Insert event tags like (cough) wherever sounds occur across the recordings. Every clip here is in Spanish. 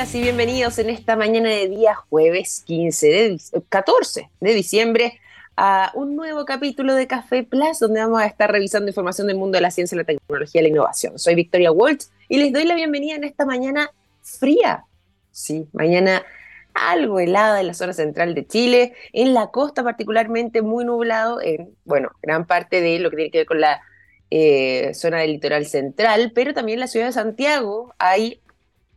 Y bienvenidos en esta mañana de día jueves 15 de 14 de diciembre a un nuevo capítulo de Café Plus donde vamos a estar revisando información del mundo de la ciencia, la tecnología y la innovación. Soy Victoria Waltz y les doy la bienvenida en esta mañana fría. Sí, mañana algo helada en la zona central de Chile, en la costa particularmente muy nublado, en, bueno, gran parte de lo que tiene que ver con la eh, zona del litoral central, pero también en la ciudad de Santiago hay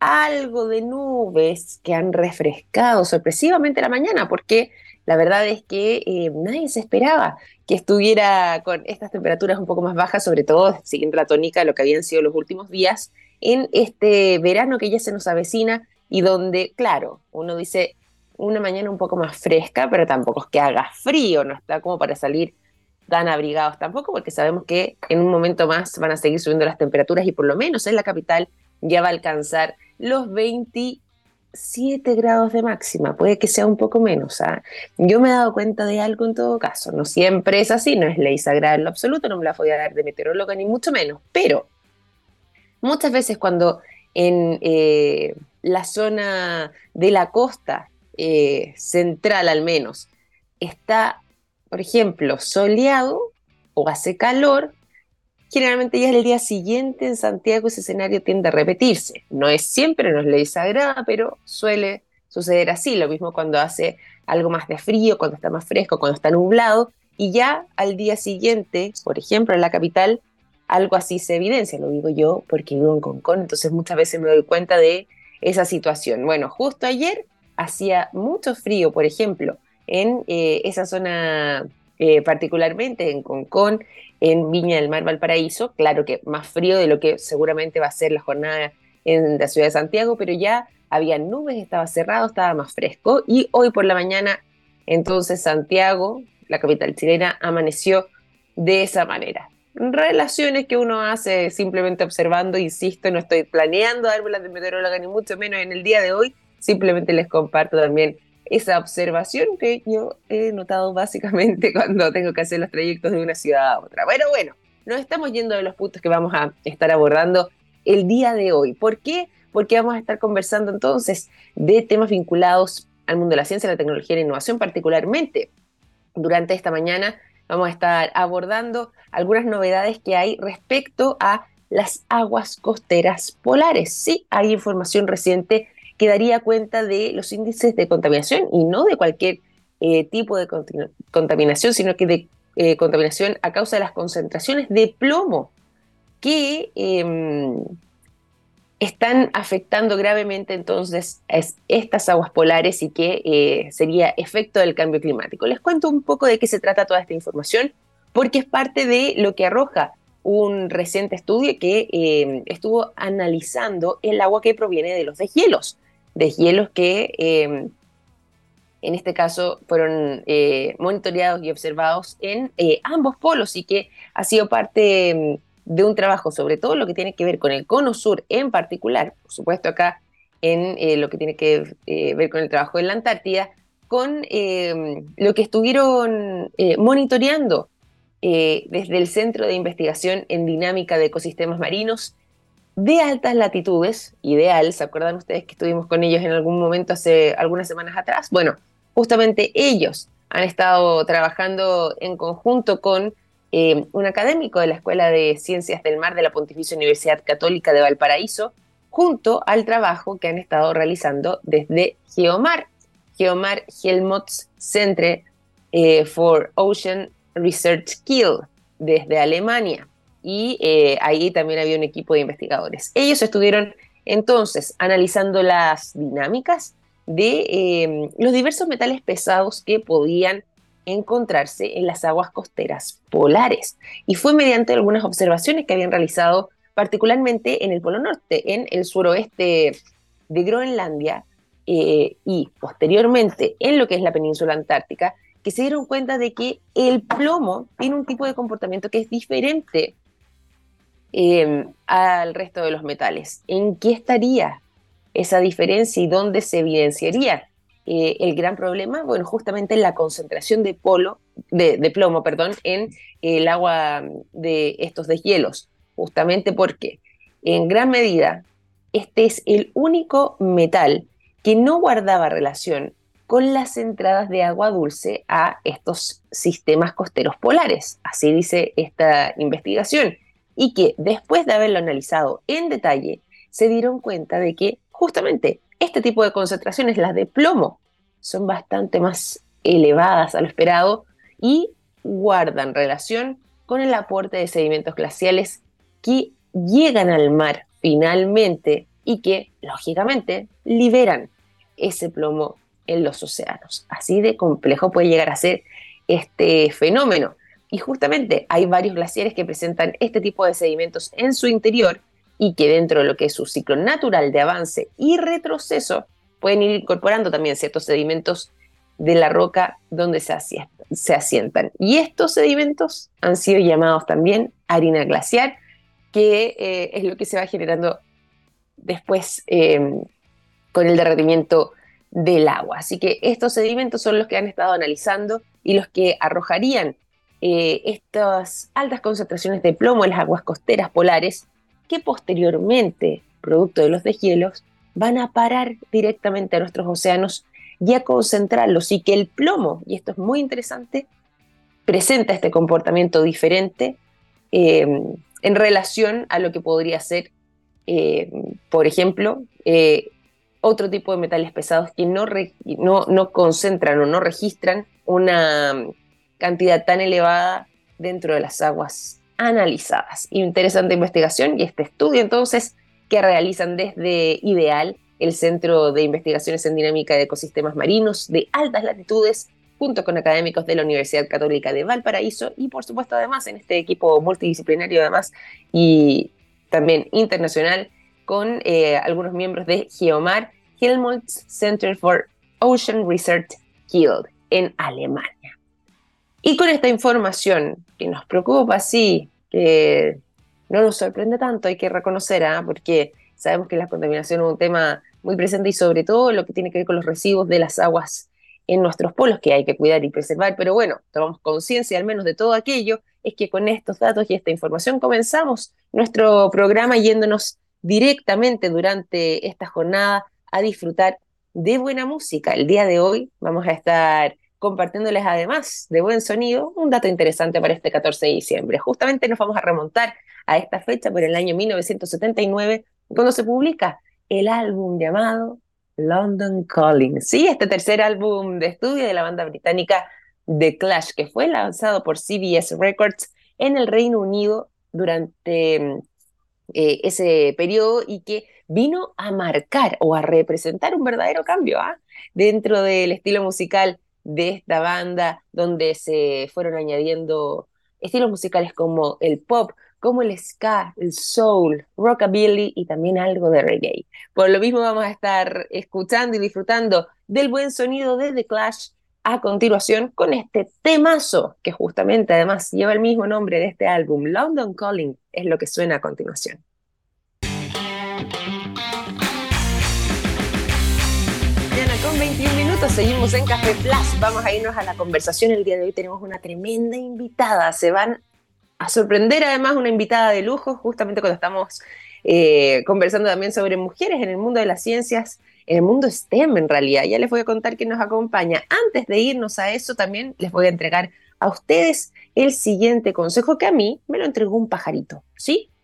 algo de nubes que han refrescado sorpresivamente la mañana, porque la verdad es que eh, nadie se esperaba que estuviera con estas temperaturas un poco más bajas, sobre todo siguiendo la tónica de lo que habían sido los últimos días, en este verano que ya se nos avecina y donde, claro, uno dice una mañana un poco más fresca, pero tampoco es que haga frío, no está como para salir tan abrigados tampoco, porque sabemos que en un momento más van a seguir subiendo las temperaturas y por lo menos en la capital ya va a alcanzar los 27 grados de máxima, puede que sea un poco menos. ¿ah? Yo me he dado cuenta de algo en todo caso, no siempre es así, no es ley sagrada en lo absoluto, no me la voy a dar de meteoróloga ni mucho menos, pero muchas veces cuando en eh, la zona de la costa eh, central al menos está por ejemplo, soleado o hace calor, generalmente ya es el día siguiente en Santiago ese escenario tiende a repetirse. No es siempre, no es ley sagrada, pero suele suceder así. Lo mismo cuando hace algo más de frío, cuando está más fresco, cuando está nublado. Y ya al día siguiente, por ejemplo, en la capital, algo así se evidencia. Lo digo yo porque vivo en Concón, entonces muchas veces me doy cuenta de esa situación. Bueno, justo ayer hacía mucho frío, por ejemplo, en eh, esa zona, eh, particularmente en Concón, en Viña del Mar, Valparaíso. Claro que más frío de lo que seguramente va a ser la jornada en la ciudad de Santiago, pero ya había nubes, estaba cerrado, estaba más fresco. Y hoy por la mañana, entonces Santiago, la capital chilena, amaneció de esa manera. Relaciones que uno hace simplemente observando, insisto, no estoy planeando árboles de meteoróloga ni mucho menos en el día de hoy, simplemente les comparto también esa observación que yo he notado básicamente (laughs) cuando tengo que hacer los trayectos de una ciudad a otra. Bueno, bueno, nos estamos yendo de los puntos que vamos a estar abordando el día de hoy. ¿Por qué? Porque vamos a estar conversando entonces de temas vinculados al mundo de la ciencia, la tecnología y la innovación particularmente. Durante esta mañana vamos a estar abordando algunas novedades que hay respecto a las aguas costeras polares. Sí, hay información reciente que daría cuenta de los índices de contaminación y no de cualquier eh, tipo de contaminación, sino que de eh, contaminación a causa de las concentraciones de plomo que em, están afectando gravemente entonces estas aguas polares y que eh, sería efecto del cambio climático. Les cuento un poco de qué se trata toda esta información, porque es parte de lo que arroja un reciente estudio que em, estuvo analizando el agua que proviene de los deshielos deshielos que em, en este caso fueron eh, monitoreados y observados en eh, ambos polos y que ha sido parte em, de un trabajo, sobre todo lo que tiene que ver con el cono sur en particular, por supuesto acá en eh, lo que tiene que ver con el trabajo en la Antártida, con lo que estuvieron monitoreando desde el Centro de Investigación en Dinámica de Ecosistemas Marinos de altas latitudes, ideal, ¿se acuerdan ustedes que estuvimos con ellos en algún momento hace algunas semanas atrás? Bueno, justamente ellos han estado trabajando en conjunto con eh, un académico de la Escuela de Ciencias del Mar de la Pontificia Universidad Católica de Valparaíso, junto al trabajo que han estado realizando desde Geomar, Geomar Helmholtz Centre eh, for Ocean Research Kiel, desde Alemania y eh, ahí también había un equipo de investigadores. Ellos estuvieron entonces analizando las dinámicas de em, los diversos metales pesados que podían encontrarse en las aguas costeras polares. Y fue mediante algunas observaciones que habían realizado particularmente en el Polo Norte, en el suroeste de Groenlandia eh, y posteriormente en lo que es la península antártica, que se dieron cuenta de que el plomo tiene un tipo de comportamiento que es diferente Em, al resto de los metales. ¿En qué estaría esa diferencia y dónde se evidenciaría? Eh, el gran problema, bueno, justamente en la concentración de, polo, de, plomo perdón, en el agua de estos deshielos, justamente porque en gran medida este es el único metal que no guardaba relación con las entradas de agua dulce a estos sistemas costeros polares. Así dice esta investigación. Y que después de haberlo analizado en detalle, se dieron cuenta de que justamente este tipo de concentraciones, las de plomo, son bastante más elevadas a lo esperado y guardan relación con el aporte de sedimentos glaciales que llegan al mar finalmente y que, lógicamente, liberan ese plomo en los océanos. Así de complejo puede llegar a ser este fenómeno. Y justamente hay varios glaciares que presentan este tipo de sedimentos en su interior y que dentro de lo que es su ciclo natural de avance y retroceso pueden ir incorporando también ciertos sedimentos de la roca donde se, asientan. Y estos sedimentos han sido llamados también harina glaciar, que eh, es lo que se va generando después eh, con el derretimiento del agua. Así que estos sedimentos son los que han estado analizando y los que arrojarían eh, estas altas concentraciones de plomo en las aguas costeras polares que posteriormente, producto de los deshielos, van a parar directamente a nuestros océanos y a concentrarlos y que el plomo, y esto es muy interesante, presenta este comportamiento diferente eh, en relación a lo que podría ser, eh, por ejemplo, otro tipo de metales pesados que no, no, no concentran o no registran una cantidad tan elevada dentro de las aguas analizadas. Interesante investigación y este estudio entonces que realizan desde Ideal, el Centro de Investigaciones en Dinámica de Ecosistemas Marinos de altas latitudes, junto con académicos de la Universidad Católica de Valparaíso y por supuesto además en este equipo multidisciplinario además y también internacional con eh, algunos miembros de Geomar, Helmholtz Center for Ocean Research Kiel en Alemania. Y con esta información que nos preocupa, sí, que no nos sorprende tanto, hay que reconocer, ¿ah? porque sabemos que la contaminación es un tema muy presente y sobre todo lo que tiene que ver con los residuos de las aguas en nuestros polos que hay que cuidar y preservar, pero bueno, tomamos conciencia al menos de todo aquello, es que con estos datos y esta información comenzamos nuestro programa yéndonos directamente durante esta jornada a disfrutar de buena música. El día de hoy vamos a estar compartiéndoles además de buen sonido un dato interesante para este 14 de diciembre. Justamente nos vamos a remontar a esta fecha por el año 1979, cuando se publica el álbum llamado London Calling. Sí, este tercer álbum de estudio de la banda británica The Clash, que fue lanzado por CBS Records en el Reino Unido durante eh, ese periodo y que vino a marcar o a representar un verdadero cambio ¿ah? dentro del estilo musical de esta banda, donde se fueron añadiendo estilos musicales como el pop, como el ska, el soul, rockabilly y también algo de reggae. Por lo mismo vamos a estar escuchando y disfrutando del buen sonido de The Clash a continuación con este temazo que justamente además lleva el mismo nombre de este álbum, London Calling, es lo que suena a continuación. 21 minutos, seguimos en Café Plus. Vamos a irnos a la conversación. El día de hoy tenemos una tremenda invitada. Se van a sorprender además una invitada de lujo, justamente cuando estamos eh, conversando también sobre mujeres en el mundo de las ciencias en el mundo STEM en realidad. Ya les voy a contar quién nos acompaña. Antes de irnos a eso, también les voy a entregar a ustedes el siguiente consejo que a mí me lo entregó un pajarito, ¿sí?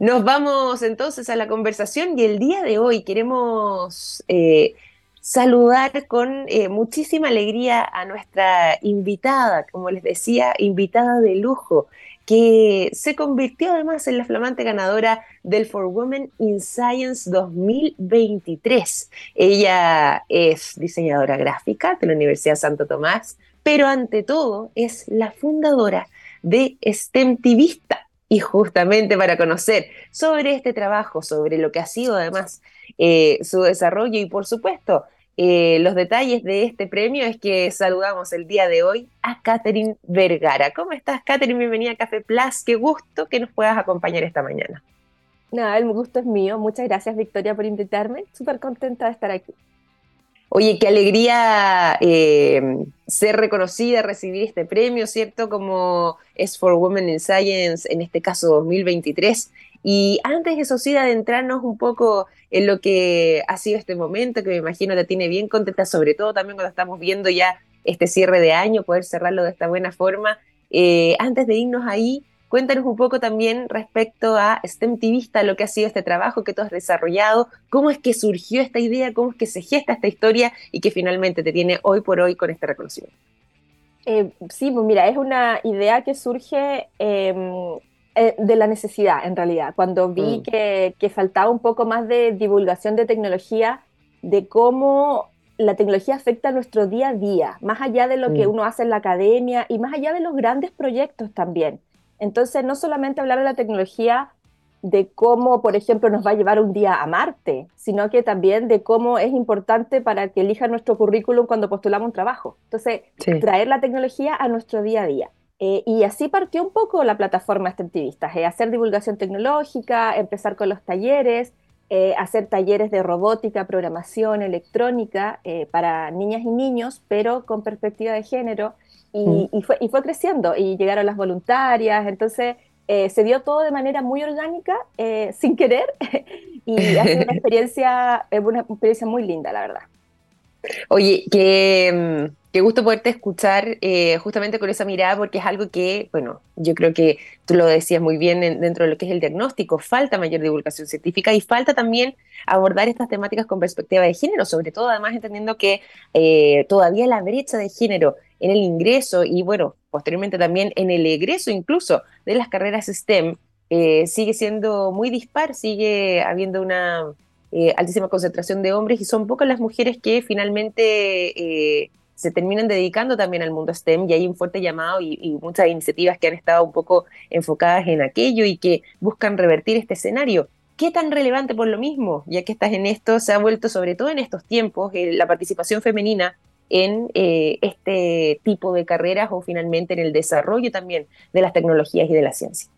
Nos vamos entonces a la conversación y el día de hoy queremos eh, saludar con eh, muchísima alegría a nuestra invitada, como les decía, invitada de lujo, que se convirtió además en la flamante ganadora del For Women in Science 2023. Ella es diseñadora gráfica de la Universidad Santo Tomás, pero ante todo es la fundadora de STEMtivista, Y justamente para conocer sobre este trabajo, sobre lo que ha sido además eh, su desarrollo y por supuesto eh, los detalles de este premio es que saludamos el día de hoy a Catherine Vergara. ¿Cómo estás, Catherine? Bienvenida a Café Plus. Qué gusto que nos puedas acompañar esta mañana. Nada, el gusto es mío. Muchas gracias, Victoria, por invitarme. Súper contenta de estar aquí. Oye, qué alegría eh, ser reconocida, recibir este premio, ¿cierto? Como es for Women in Science, en este caso 2023. Y antes, eso sí, de adentrarnos un poco en lo que ha sido este momento, que me imagino te tiene bien contenta, sobre todo también cuando estamos viendo ya este cierre de año, poder cerrarlo de esta buena forma. Eh, antes de irnos ahí, cuéntanos un poco también respecto a STEMtivista, lo que ha sido este trabajo que tú has desarrollado, cómo es que surgió esta idea, cómo es que se gesta esta historia y que finalmente te tiene hoy por hoy con este reconocimiento. Eh, sí, pues mira, es una idea que surge em, eh, de la necesidad, en realidad, cuando vi mm. que, que, faltaba un poco más de divulgación de tecnología, de cómo la tecnología afecta a nuestro día a día, más allá de lo que mm. uno hace en la academia y más allá de los grandes proyectos también. Entonces, no solamente hablar de la tecnología de cómo, por ejemplo, nos va a llevar un día a Marte, sino que también de cómo es importante para que elija nuestro currículum cuando postulamos un trabajo. Entonces, traer la tecnología a nuestro día a día. Eh, y así partió un poco la plataforma Extensivistas, eh, hacer divulgación tecnológica, empezar con los talleres, eh, hacer talleres de robótica, programación, electrónica para niñas y niños, pero con perspectiva de género, y, mm. fue, y fue creciendo, y llegaron las voluntarias, entonces se dio todo de manera muy orgánica, sin querer, (laughs) y ha sido una (laughs) experiencia, una experiencia muy linda, la verdad. Oye, que mm, Qué gusto poderte escuchar eh, justamente con esa mirada, porque es algo que, bueno, yo creo que tú lo decías muy bien dentro de lo que es el diagnóstico, falta mayor divulgación científica y falta también abordar estas temáticas con perspectiva de género, sobre todo además entendiendo que eh, todavía la brecha de género en el ingreso y, bueno, posteriormente también en el egreso incluso de las carreras STEM eh, sigue siendo muy dispar, sigue habiendo una altísima concentración de hombres y son pocas las mujeres que finalmente se terminan dedicando también al mundo STEM y hay un fuerte llamado y, muchas iniciativas que han estado un poco enfocadas en aquello y que buscan revertir este escenario. ¿Qué tan relevante por lo mismo, ya que estás en esto, se ha vuelto sobre todo en estos tiempos eh, la participación femenina en eh, este tipo de carreras o finalmente en el desarrollo también de las tecnologías y de la ciencia?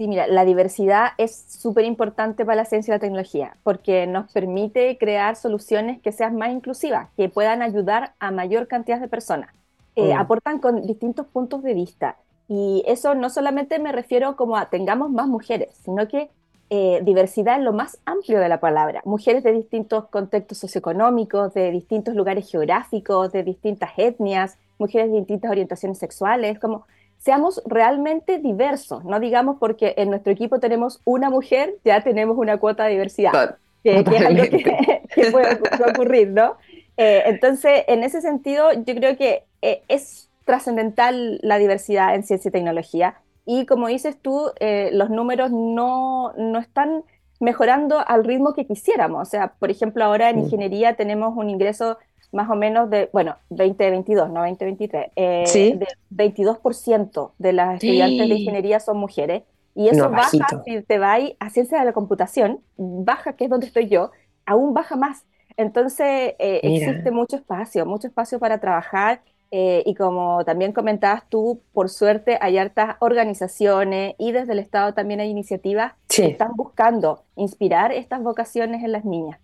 Sí, mira, la diversidad es súper importante para la ciencia y la tecnología porque nos permite crear soluciones que sean más inclusivas, que puedan ayudar a mayor cantidad de personas. Eh, aportan con distintos puntos de vista. Y eso no solamente me refiero como a tengamos más mujeres, sino que eh, diversidad en lo más amplio de la palabra. Mujeres de distintos contextos socioeconómicos, de distintos lugares geográficos, de distintas etnias, mujeres de distintas orientaciones sexuales, como seamos realmente diversos, no digamos porque en nuestro equipo tenemos una mujer, ya tenemos una cuota de diversidad, que, es algo que, (laughs) puede, ocurrir, ¿no? Eh, entonces, en ese sentido, yo creo que eh, es trascendental la diversidad en ciencia y tecnología, y como dices tú, eh, los números no, no están mejorando al ritmo que quisiéramos. O sea, por ejemplo, ahora en ingeniería tenemos un ingreso más o menos de, bueno, 2022, no 2023, eh, ¿Sí? de 22% de las estudiantes de ingeniería son mujeres. Y eso baja, si te vas a ciencia de la computación, baja, que es donde estoy yo, aún baja más. Entonces, eh, existe mucho espacio, mucho espacio para trabajar. Eh, y como también comentabas tú, por suerte hay hartas organizaciones y desde el Estado también hay iniciativas que están buscando inspirar estas vocaciones en las niñas.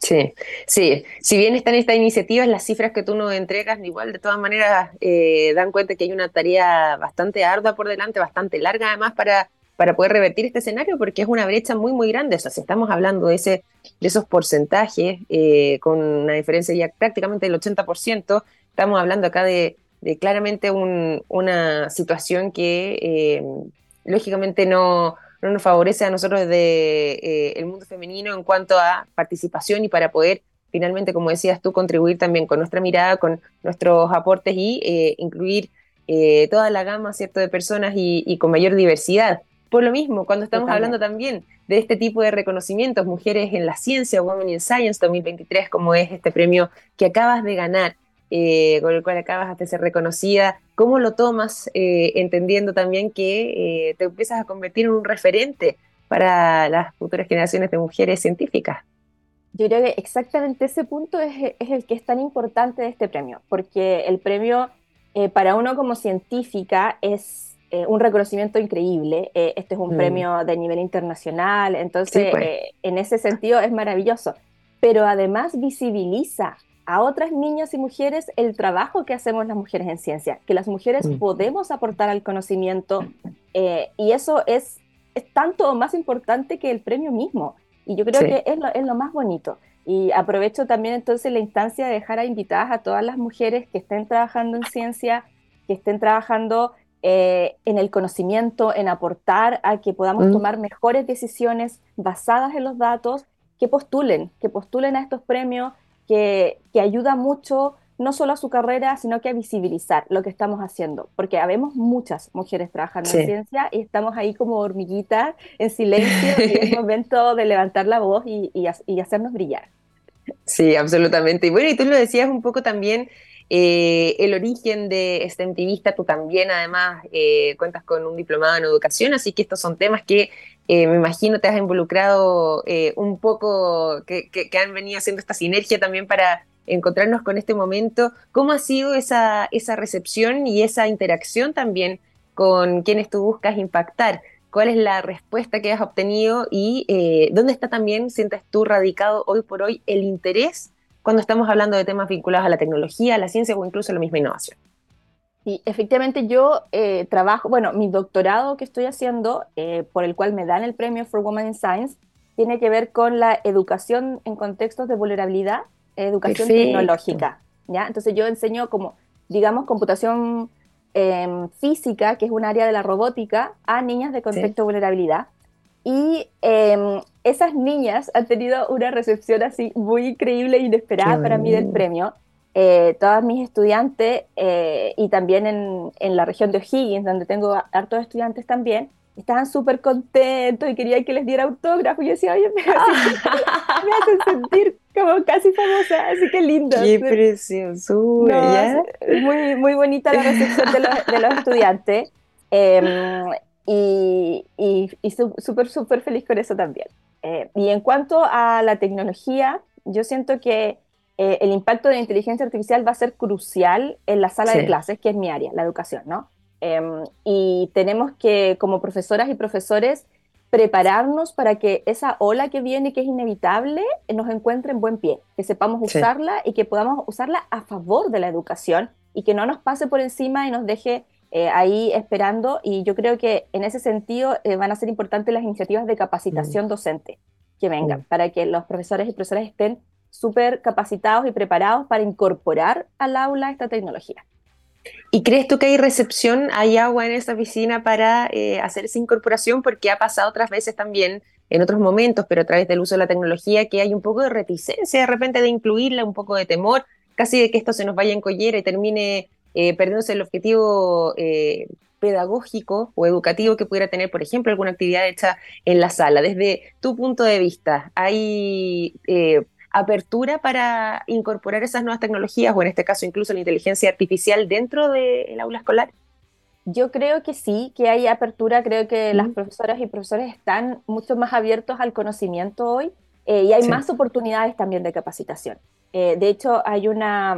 Sí, sí. Si bien están estas iniciativas, las cifras que tú nos entregas, igual de todas maneras eh, dan cuenta que hay una tarea bastante ardua por delante, bastante larga además para, para poder revertir este escenario, porque es una brecha muy, muy grande. O sea, si estamos hablando de, ese, de esos porcentajes, eh, con una diferencia ya prácticamente del 80%, estamos hablando acá de, claramente una situación que eh, lógicamente no no nos favorece a nosotros de eh, el mundo femenino en cuanto a participación y para poder finalmente, como decías tú, contribuir también con nuestra mirada, con nuestros aportes y eh, incluir eh, toda la gama ¿cierto? de personas y, con mayor diversidad. Por lo mismo, cuando estamos hablando también de este tipo de reconocimientos, Mujeres en la Ciencia, Women in Science 2023, como es este premio que acabas de ganar, eh, con el cual acabas de ser reconocida. ¿Cómo lo tomas, eh, entendiendo también que te empiezas a convertir en un referente para las futuras generaciones de mujeres científicas? Yo creo que exactamente ese punto es, es el que es tan importante de este premio, porque el premio para uno como científica es eh, un reconocimiento increíble. Eh, este es un mm. premio de nivel internacional, entonces pues. eh, en ese sentido es maravilloso. Pero además visibiliza a otras niñas y mujeres el trabajo que hacemos las mujeres en ciencia, que las mujeres mm. podemos aportar al conocimiento y eso es, es tanto más importante que el premio mismo. Y yo creo que es lo, es lo más bonito. Y aprovecho también entonces la instancia de dejar a invitadas a todas las mujeres que estén trabajando en ciencia, que estén trabajando eh, en el conocimiento, en aportar a que podamos mm. tomar mejores decisiones basadas en los datos, que postulen, que postulen a estos premios, que, que ayuda mucho no solo a su carrera, sino que a visibilizar lo que estamos haciendo, porque habemos muchas mujeres trabajando en ciencia y estamos ahí como hormiguitas en silencio y es (laughs) momento de levantar la voz y, y, y hacernos brillar. Sí, absolutamente. Y bueno, y tú lo decías un poco también eh, el origen de este activista, tú también además eh, cuentas con un diplomado en educación, así que estos son temas que eh, me imagino te has involucrado un poco, que, han venido haciendo esta sinergia también para encontrarnos con este momento. ¿Cómo ha sido esa, recepción y esa interacción también con quienes tú buscas impactar? ¿Cuál es la respuesta que has obtenido y dónde está también, sientes tú, radicado hoy por hoy el interés cuando estamos hablando de temas vinculados a la tecnología, a la ciencia o incluso a la misma innovación. Y efectivamente yo eh, trabajo, bueno, mi doctorado que estoy haciendo, eh, por el cual me dan el premio for Women in Science, tiene que ver con la educación en contextos de vulnerabilidad, educación tecnológica. ¿ya? Entonces yo enseño como, digamos, computación em, física, que es un área de la robótica, a niñas de contexto de vulnerabilidad. Y em, esas niñas han tenido una recepción así muy increíble e inesperada para mí del premio. Eh, todas mis estudiantes eh, y también en, en, la región de O'Higgins, donde tengo hartos estudiantes también, estaban súper contentos y querían que les diera autógrafo. Y yo decía, oye, me, hacen, sentir como casi famosa, así que lindo. Qué preciosura. muy, muy bonita la recepción de los, de los estudiantes. Eh, y, y, súper, súper feliz con eso también. Eh, y en cuanto a la tecnología, yo siento que eh, el impacto de la inteligencia artificial va a ser crucial en la sala de clases, que es mi área, la educación, ¿no? Em, y tenemos que, como profesoras y profesores, prepararnos para que esa ola que viene, que es inevitable, nos encuentre en buen pie, que sepamos usarla y que podamos usarla a favor de la educación y que no nos pase por encima y nos deje eh, ahí esperando y yo creo que en ese sentido eh, van a ser importantes las iniciativas de capacitación mm. docente que vengan, mm. para que los profesores y profesoras estén súper capacitados y preparados para incorporar al aula esta tecnología. ¿Y crees tú que hay recepción, hay agua en esa piscina para eh, hacer esa incorporación? Porque ha pasado otras veces también, en otros momentos, pero a través del uso de la tecnología, que hay un poco de reticencia de repente de incluirla, un poco de temor, casi de que esto se nos vaya en collera y termine eh, perdiéndose el objetivo eh, pedagógico o educativo que pudiera tener, por ejemplo, alguna actividad hecha en la sala. Desde tu punto de vista, ¿hay apertura para incorporar esas nuevas tecnologías o en este caso incluso la inteligencia artificial dentro del aula escolar? Yo creo que sí, que hay apertura, creo que las profesoras y profesores están mucho más abiertos al conocimiento hoy y hay más oportunidades también de capacitación. de hecho, hay una,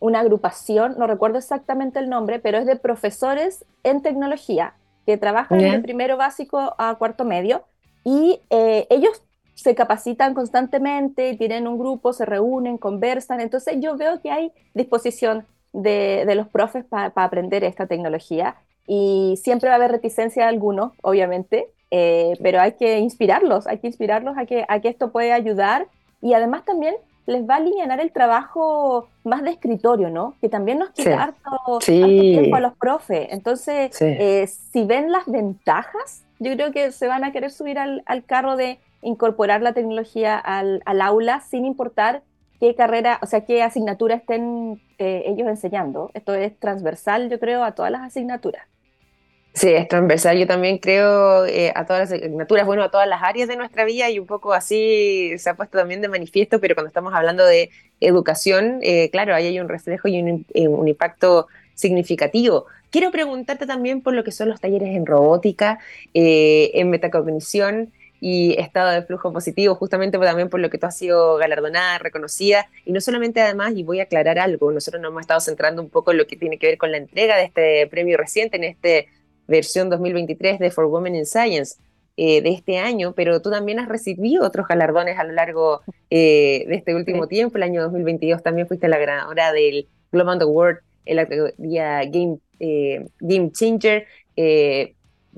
una agrupación, no recuerdo exactamente el nombre, pero es de profesores en tecnología que trabajan de primero básico a cuarto medio y eh, ellos se capacitan constantemente, tienen un grupo, se reúnen, conversan, entonces yo veo que hay disposición de, los profes para aprender esta tecnología y siempre va a haber reticencia de algunos, obviamente, eh, pero hay que inspirarlos, hay que inspirarlos a que, a que esto puede ayudar. Y además también les va a alinear el trabajo más de escritorio, ¿no? Que también nos quita harto, tiempo a los profes. Entonces, eh, si ven las ventajas, yo creo que se van a querer subir al, carro de incorporar la tecnología al, aula sin importar qué carrera, o sea, qué asignatura estén eh, ellos enseñando. Esto es transversal, yo creo, a todas las asignaturas. Sí, es transversal. Yo también creo eh, a todas las asignaturas, bueno, a todas las áreas de nuestra vida y un poco así se ha puesto también de manifiesto, pero cuando estamos hablando de educación, eh, claro, ahí hay un reflejo y un, un impacto significativo. Quiero preguntarte también por lo que son los talleres en robótica, en metacognición, y estado de flujo positivo, justamente también por lo que tú has sido galardonada, reconocida, y no solamente además, y voy a aclarar algo, nosotros nos hemos estado centrando un poco en lo que tiene que ver con la entrega de este premio reciente, en esta versión 2023 de For Women in Science eh, de este año, pero tú también has recibido otros galardones a lo largo eh, de este último tiempo, el año 2022 también fuiste la ganadora del Global Award en la categoría Game, eh, Game Changer,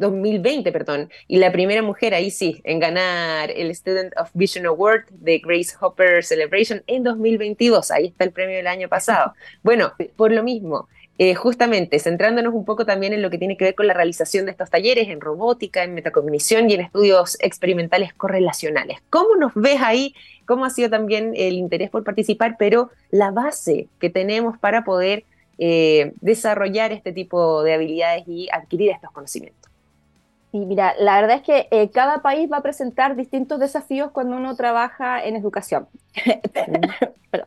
2020, perdón, y la primera mujer ahí sí, en ganar el Student of Vision Award de Grace Hopper Celebration en 2022. Ahí está el premio del año pasado. (laughs) Bueno, por lo mismo, eh, justamente centrándonos un poco también en lo que tiene que ver con la realización de estos talleres en robótica, en metacognición y en estudios experimentales correlacionales. ¿Cómo nos ves ahí? ¿Cómo ha sido también el interés por participar? Pero la base que tenemos para poder eh, desarrollar este tipo de habilidades y adquirir estos conocimientos. Y mira, la verdad es que eh, cada país va a presentar distintos desafíos cuando uno trabaja en educación. (laughs)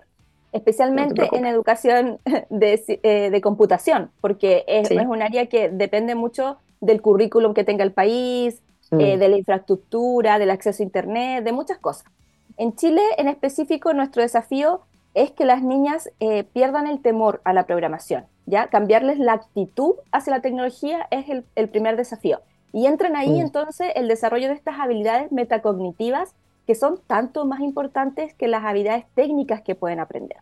Especialmente en educación eh, de, computación, porque es, un área que depende mucho del currículum que tenga el país, eh, de la infraestructura, del acceso a Internet, de muchas cosas. En Chile, en específico, nuestro desafío es que las niñas pierdan el temor a la programación. ¿ya? Cambiarles la actitud hacia la tecnología es el primer desafío. Y entran ahí mm. entonces el desarrollo de estas habilidades metacognitivas que son tanto más importantes que las habilidades técnicas que pueden aprender.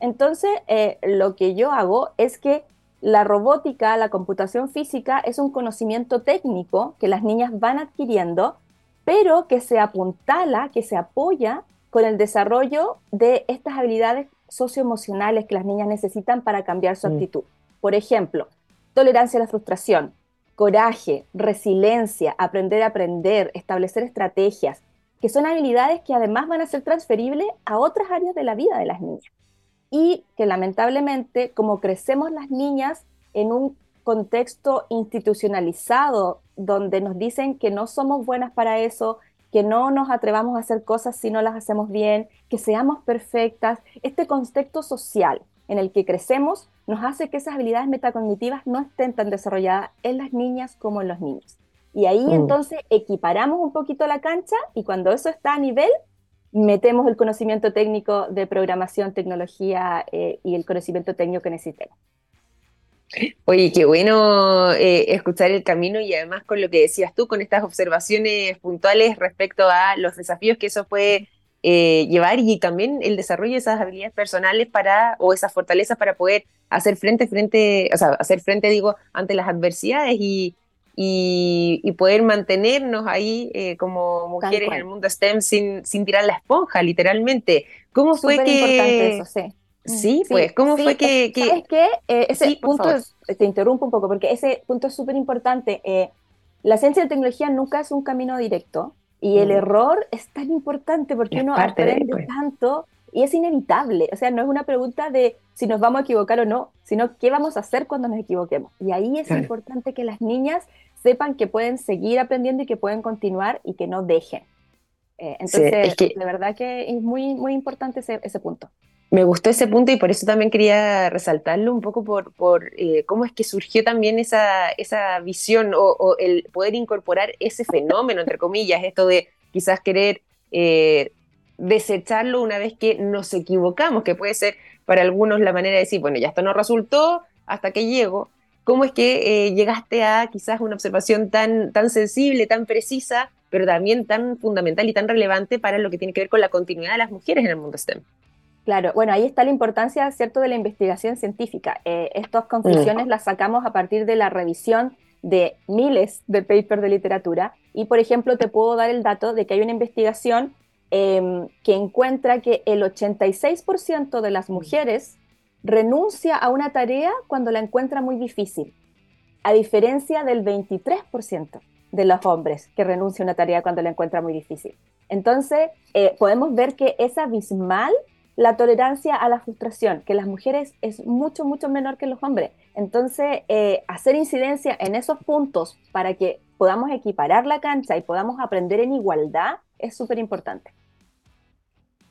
Entonces, eh, lo que yo hago es que la robótica, la computación física, es un conocimiento técnico que las niñas van adquiriendo, pero que se apuntala, que se apoya con el desarrollo de estas habilidades socioemocionales que las niñas necesitan para cambiar su actitud. Por ejemplo, tolerancia a la frustración, coraje, resiliencia, aprender a aprender, establecer estrategias, que son habilidades que además van a ser transferibles a otras áreas de la vida de las niñas. Y que lamentablemente, como crecemos las niñas en un contexto institucionalizado donde nos dicen que no somos buenas para eso, que no nos atrevamos a hacer cosas si no las hacemos bien, que seamos perfectas, este contexto social en el que crecemos nos hace que esas habilidades metacognitivas no estén tan desarrolladas en las niñas como en los niños. Y ahí mm. entonces equiparamos un poquito la cancha y cuando eso está a nivel, metemos el conocimiento técnico de programación, tecnología eh, y el conocimiento técnico que necesitemos. Oye, qué bueno eh, escuchar el camino y además con lo que decías tú, con estas observaciones puntuales respecto a los desafíos que eso puede eh, llevar y también el desarrollo de esas habilidades personales para, o esas fortalezas para poder hacer frente, frente, o sea, hacer frente, digo, ante las adversidades y, y, poder mantenernos ahí eh, como mujeres en el mundo STEM sin, sin tirar la esponja, literalmente. ¿Cómo fue que... Eso, sí. Sí, pues, ¿cómo fue que, que... ¿Sabes qué? Eh, ese punto, te interrumpo un poco, porque ese punto es súper importante. la ciencia y tecnología nunca es un camino directo. Y el mm. error es tan importante porque uno aprende pues. tanto y es inevitable. O sea, no es una pregunta de si nos vamos a equivocar o no, sino qué vamos a hacer cuando nos equivoquemos. Y ahí es importante que las niñas sepan que pueden seguir aprendiendo y que pueden continuar y que no dejen. Eh, entonces, de verdad que es muy, muy importante ese, ese punto me gustó ese punto y por eso también quería resaltarlo un poco por, eh, cómo es que surgió también esa, esa visión o, el poder incorporar ese fenómeno, entre comillas, esto de quizás querer eh, desecharlo una vez que nos equivocamos, que puede ser para algunos la manera de decir, bueno, ya esto no resultó hasta que llego. ¿Cómo es que eh, llegaste a quizás una observación tan, tan sensible, tan precisa, pero también tan fundamental y tan relevante para lo que tiene que ver con la continuidad de las mujeres en el mundo STEM? Claro, bueno, ahí está la importancia, ¿cierto?, de la investigación científica. Eh, estas conclusiones mm. las sacamos a partir de la revisión de miles de papers de literatura y, por ejemplo, te puedo dar el dato de que hay una investigación em, que encuentra que el 86% de las mujeres renuncia a una tarea cuando la encuentra muy difícil, a diferencia del 23% de los hombres que renuncia a una tarea cuando la encuentra muy difícil. Entonces, eh, podemos ver que es abismal la tolerancia a la frustración, que las mujeres es mucho, mucho menor que los hombres. Entonces, eh, hacer incidencia en esos puntos para que podamos equiparar la cancha y podamos aprender en igualdad es súper importante.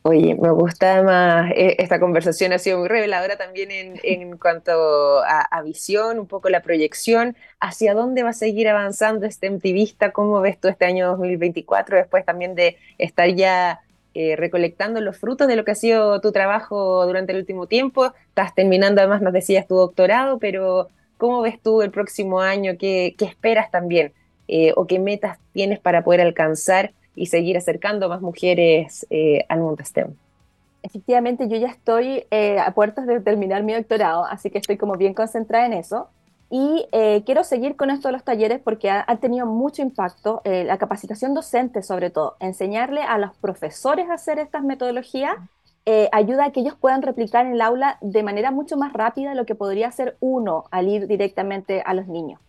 Oye, me gusta más, eh, esta conversación ha sido muy reveladora también en, (laughs) cuanto a, visión, un poco la proyección, hacia dónde va a seguir avanzando este MTVista, cómo ves tú este año 2024, después también de estar ya eh, recolectando los frutos de lo que ha sido tu trabajo durante el último tiempo, estás terminando además, nos decías, tu doctorado, pero ¿cómo ves tú el próximo año? ¿Qué, esperas también? Eh, ¿O qué metas tienes para poder alcanzar? y seguir acercando más mujeres eh, al mundo STEM. Efectivamente, yo ya estoy eh, a puertas de terminar mi doctorado, así que estoy como bien concentrada en eso. Y eh, quiero seguir con esto de los talleres porque ha, tenido mucho impacto, la capacitación docente sobre todo, enseñarle a los profesores a hacer estas metodologías ayuda a que ellos puedan replicar en el aula de manera mucho más rápida lo que podría hacer uno al ir directamente a los niños.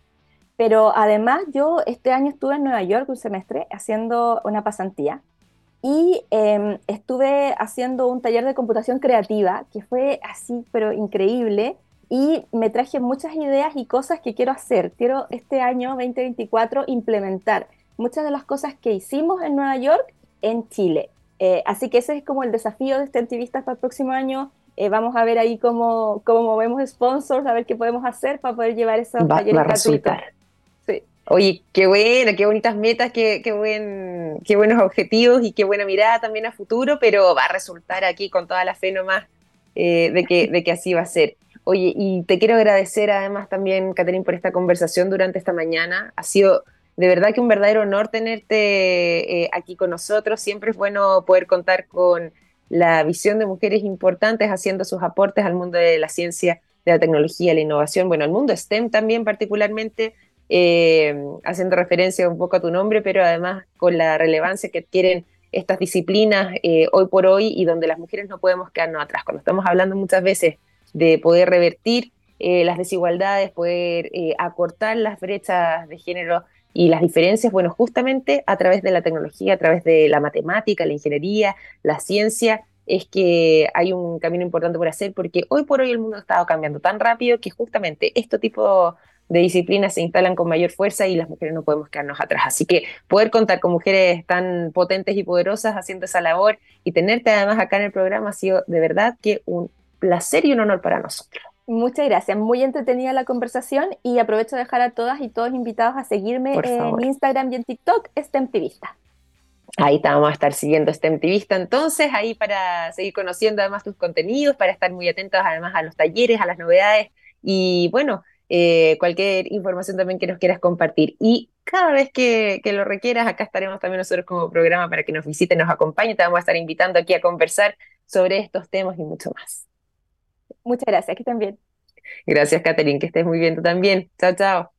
Pero además yo este año estuve en Nueva York un semestre haciendo una pasantía y em, estuve haciendo un taller de computación creativa que fue así, pero increíble. Y me traje muchas ideas y cosas que quiero hacer. Quiero este año 2024 implementar muchas de las cosas que hicimos en Nueva York en Chile. Eh, así que ese es como el desafío de este activista para el próximo año. Eh, vamos a ver ahí cómo, cómo movemos sponsors, a ver qué podemos hacer para poder llevar esos talleres gratuitos. Oye, qué buena, qué bonitas metas, qué, qué, buen, qué buenos objetivos y qué buena mirada también a futuro, pero va a resultar aquí con toda la fe nomás eh, de, que, de que así va a ser. Oye, y te quiero agradecer además también, Catherine, por esta conversación durante esta mañana. Ha sido de verdad que un verdadero honor tenerte eh, aquí con nosotros. Siempre es bueno poder contar con la visión de mujeres importantes haciendo sus aportes al mundo de la ciencia, de la tecnología, la innovación, bueno, al mundo STEM también particularmente eh, haciendo referencia un poco a tu nombre, pero además con la relevancia que adquieren estas disciplinas eh, hoy por hoy y donde las mujeres no podemos quedarnos atrás. Cuando estamos hablando muchas veces de poder revertir eh, las desigualdades, poder acortar las brechas de género y las diferencias, bueno, justamente a través de la tecnología, a través de la matemática, la ingeniería, la ciencia, es que hay un camino importante por hacer porque hoy por hoy el mundo ha estado cambiando tan rápido que justamente este tipo de disciplinas se instalan con mayor fuerza y las mujeres no podemos quedarnos atrás. Así que poder contar con mujeres tan potentes y poderosas haciendo esa labor y tenerte además acá en el programa ha sido de verdad que un placer y un honor para nosotros. Muchas gracias, muy entretenida la conversación y aprovecho de dejar a todas y todos invitados a seguirme en Instagram y en TikTok, STEMtivista. Ahí te vamos a estar siguiendo STEMtivista entonces, ahí para seguir conociendo además tus contenidos, para estar muy atentos además a los talleres, a las novedades y bueno, eh, cualquier información también que nos quieras compartir. Y cada vez que, lo requieras, acá estaremos también nosotros como programa para que nos visite, nos acompañe. Te vamos a estar invitando aquí a conversar sobre estos temas y mucho más. Muchas gracias, que estén bien. Gracias, Catherine, que estés muy bien tú también. Chao, chao.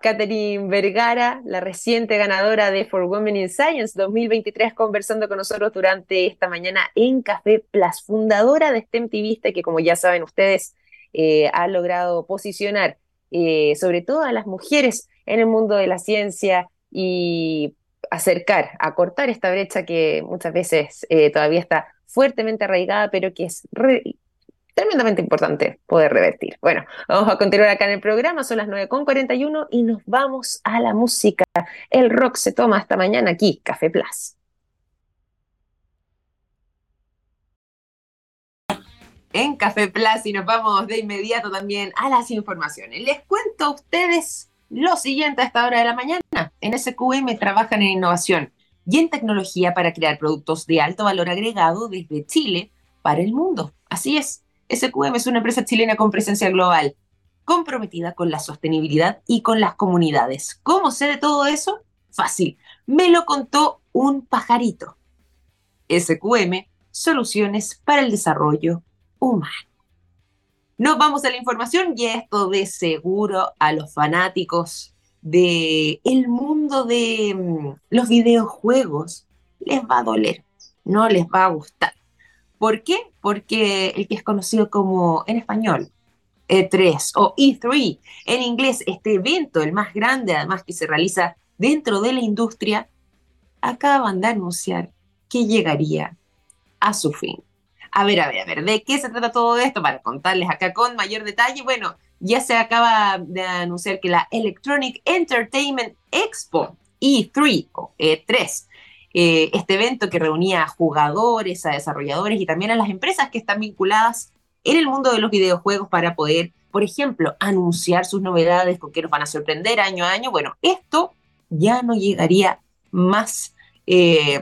Catherine Vergara, la reciente ganadora de For Women in Science 2023, conversando con nosotros durante esta mañana en Café Plus, fundadora de STEM que como ya saben ustedes, eh, ha logrado posicionar eh, sobre todo a las mujeres en el mundo de la ciencia y acercar, acortar esta brecha que muchas veces eh, todavía está fuertemente arraigada, pero que es tremendamente importante poder revertir. Bueno, vamos a continuar acá en el programa, son las 9.41 y nos vamos a la música. El rock se toma esta mañana aquí, Café Plus. en Café Plus y nos vamos de inmediato también a las informaciones. Les cuento a ustedes lo siguiente a esta hora de la mañana. En SQM trabajan en innovación y en tecnología para crear productos de alto valor agregado desde Chile para el mundo. Así es, SQM es una empresa chilena con presencia global, comprometida con la sostenibilidad y con las comunidades. ¿Cómo sé de todo eso? Fácil, me lo contó un pajarito. SQM, soluciones para el desarrollo humano. Nos vamos a la información y esto de seguro a los fanáticos del el mundo de mm, los videojuegos les va a doler, no les va a gustar. ¿Por qué? Porque el que es conocido como en español E3 o E3 en inglés, este evento, el más grande además que se realiza dentro de la industria, acaban de anunciar que llegaría a su fin. A ver, a ver, a ver, ¿de qué se trata todo esto? Para contarles acá con mayor detalle, bueno, ya se acaba de anunciar que la Electronic Entertainment Expo E3 o E3 eh, este evento que reunía a jugadores, a desarrolladores y también a las empresas que están vinculadas en el mundo de los videojuegos para poder, por ejemplo, anunciar sus novedades, con qué nos van a sorprender año a año. Bueno, esto ya no llegaría más, eh,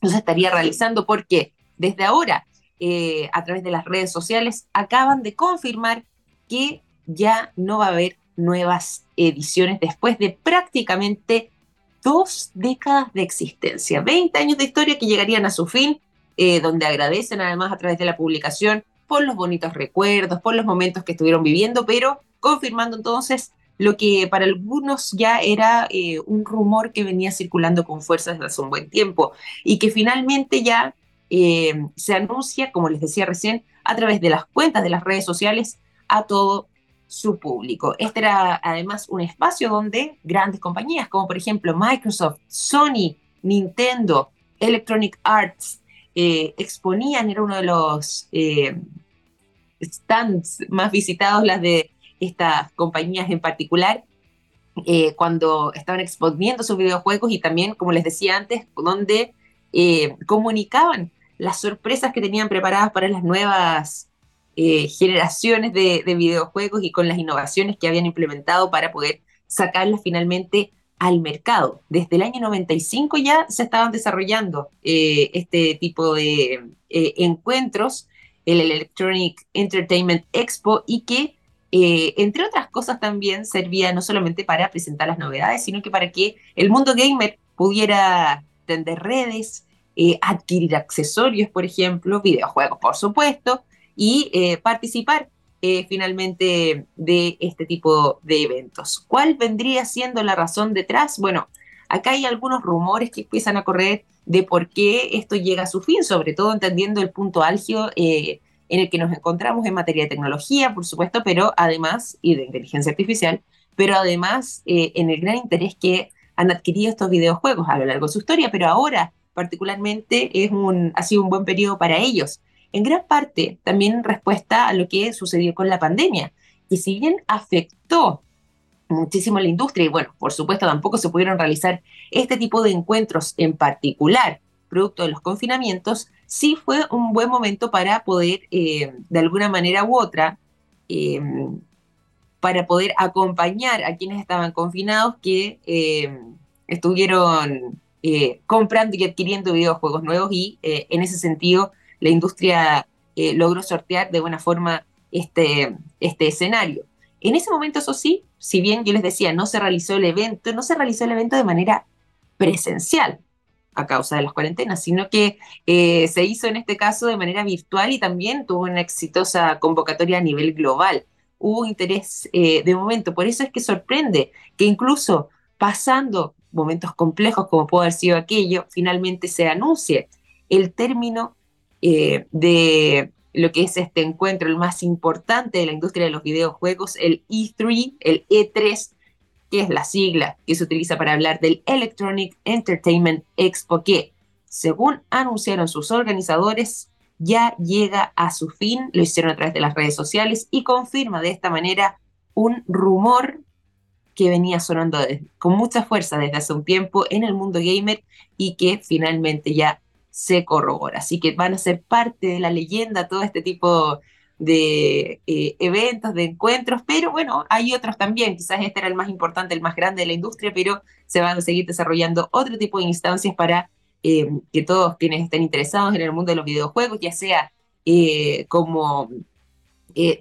no se estaría realizando porque desde ahora, eh, a través de las redes sociales, acaban de confirmar que ya no va a haber nuevas ediciones después de prácticamente dos décadas de existencia, 20 años de historia que llegarían a su fin, eh, donde agradecen además a través de la publicación por los bonitos recuerdos, por los momentos que estuvieron viviendo, pero confirmando entonces lo que para algunos ya era eh, un rumor que venía circulando con fuerza desde hace un buen tiempo y que finalmente ya eh, se anuncia, como les decía recién, a través de las cuentas de las redes sociales a todo su público. Este era además un espacio donde grandes compañías como por ejemplo Microsoft, Sony, Nintendo, Electronic Arts eh, exponían, era uno de los eh, stands más visitados, las de estas compañías en particular, eh, cuando estaban exponiendo sus videojuegos y también, como les decía antes, donde comunicaban las sorpresas que tenían preparadas para las nuevas eh, generaciones de, videojuegos y con las innovaciones que habían implementado para poder sacarlas finalmente al mercado. Desde el año 95 ya se estaban desarrollando eh, este tipo de eh, encuentros, el Electronic Entertainment Expo, y que, entre otras cosas, también servía no solamente para presentar las novedades, sino que para que el mundo gamer pudiera tender redes, adquirir accesorios, por ejemplo, videojuegos, por supuesto, y eh, participar eh, finalmente de este tipo de eventos. ¿Cuál vendría siendo la razón detrás? Bueno, acá hay algunos rumores que empiezan a correr de por qué esto llega a su fin, sobre todo entendiendo el punto álgido eh, en el que nos encontramos en materia de tecnología, por supuesto, pero además, y de inteligencia artificial, pero además en el gran interés que han adquirido estos videojuegos a lo largo de su historia, pero ahora particularmente es un, ha sido un buen periodo para ellos en gran parte también en respuesta a lo que sucedió con la pandemia, que si bien afectó muchísimo a la industria y bueno, por supuesto tampoco se pudieron realizar este tipo de encuentros en particular, producto de los confinamientos, sí fue un buen momento para poder, eh, de alguna manera u otra, eh, para poder acompañar a quienes estaban confinados que eh, estuvieron comprando y adquiriendo videojuegos nuevos y en ese sentido la industria eh, logró sortear de buena forma este, este escenario. En ese momento, eso sí, si bien yo les decía, no se realizó el evento, no se realizó el evento de manera presencial a causa de las cuarentenas, sino que eh, se hizo en este caso de manera virtual y también tuvo una exitosa convocatoria a nivel global. Hubo interés eh, de momento, por eso es que sorprende que incluso pasando momentos complejos como pudo haber sido aquello, finalmente se anuncie el término eh, de lo que es este encuentro, el más importante de la industria de los videojuegos, el E3, el E3, que es la sigla que se utiliza para hablar del Electronic Entertainment Expo, que, según anunciaron sus organizadores, ya llega a su fin, lo hicieron a través de las redes sociales y confirma de esta manera un rumor que venía sonando con mucha fuerza desde hace un tiempo en el mundo gamer y que finalmente ya se corrobora. Así que van a ser parte de la leyenda todo este tipo de eh, eventos, de encuentros, pero bueno, hay otros también, quizás este era el más importante, el más grande de la industria, pero se van a seguir desarrollando otro tipo de instancias para eh, que todos quienes estén interesados en el mundo de los videojuegos, ya sea eh, como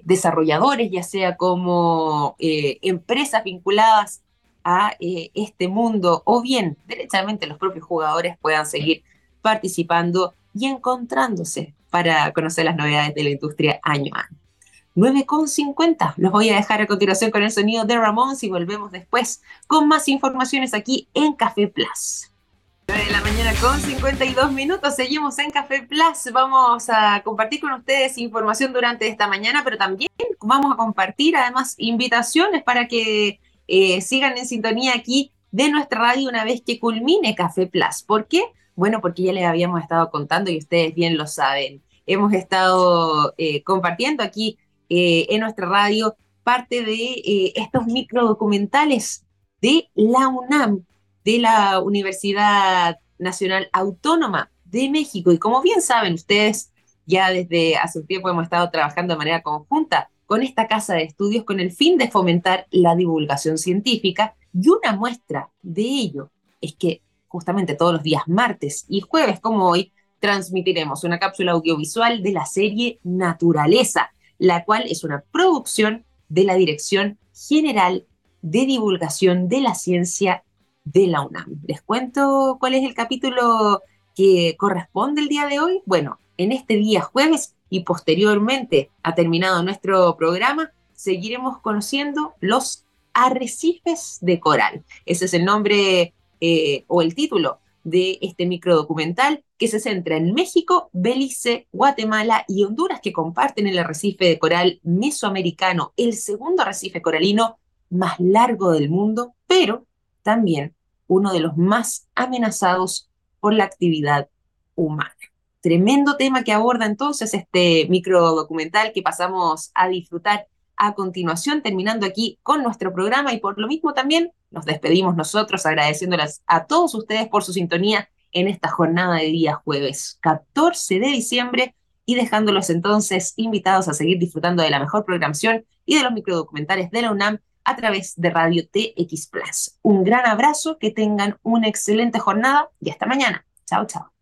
desarrolladores, ya sea como empresas vinculadas a este mundo, o bien derechamente los propios jugadores puedan seguir participando y encontrándose para conocer las novedades de la industria año a año. 9.50. Los voy a dejar a continuación con el sonido de Ramón y volvemos después con más informaciones aquí en Café Plus. 9 de la mañana con 52 minutos, seguimos en Café Plus. Vamos a compartir con ustedes información durante esta mañana, pero también vamos a compartir además invitaciones para que eh, sigan en sintonía aquí de nuestra radio una vez que culmine Café Plus. ¿Por qué? Bueno, porque ya les habíamos estado contando y ustedes bien lo saben. Hemos estado eh, compartiendo aquí eh, en nuestra radio parte de eh, estos microdocumentales de la UNAM, de la Universidad Nacional Autónoma de México. Y como bien saben ustedes, ya desde hace un tiempo hemos estado trabajando de manera conjunta con esta casa de estudios con el fin de fomentar la divulgación científica y una muestra de ello es que justamente todos los días martes y jueves como hoy transmitiremos una cápsula audiovisual de la serie Naturaleza, la cual es una producción de la Dirección General de Divulgación de la Ciencia de la UNAM. Les cuento cuál es el capítulo que corresponde el día de hoy. Bueno, en este día jueves y posteriormente ha terminado nuestro programa, seguiremos conociendo los arrecifes de coral. Ese es el nombre eh, o el título de este microdocumental que se centra en México, Belice, Guatemala y Honduras que comparten el arrecife de coral mesoamericano, el segundo arrecife coralino más largo del mundo, pero también uno de los más amenazados por la actividad humana. Tremendo tema que aborda entonces este microdocumental que pasamos a disfrutar a continuación, terminando aquí con nuestro programa y por lo mismo también nos despedimos nosotros agradeciéndoles a todos ustedes por su sintonía en esta jornada de día jueves 14 de diciembre y dejándolos entonces invitados a seguir disfrutando de la mejor programación y de los microdocumentales de la UNAM a través de Radio TX Plus. Un gran abrazo, que tengan una excelente jornada y hasta mañana. Chao, chao.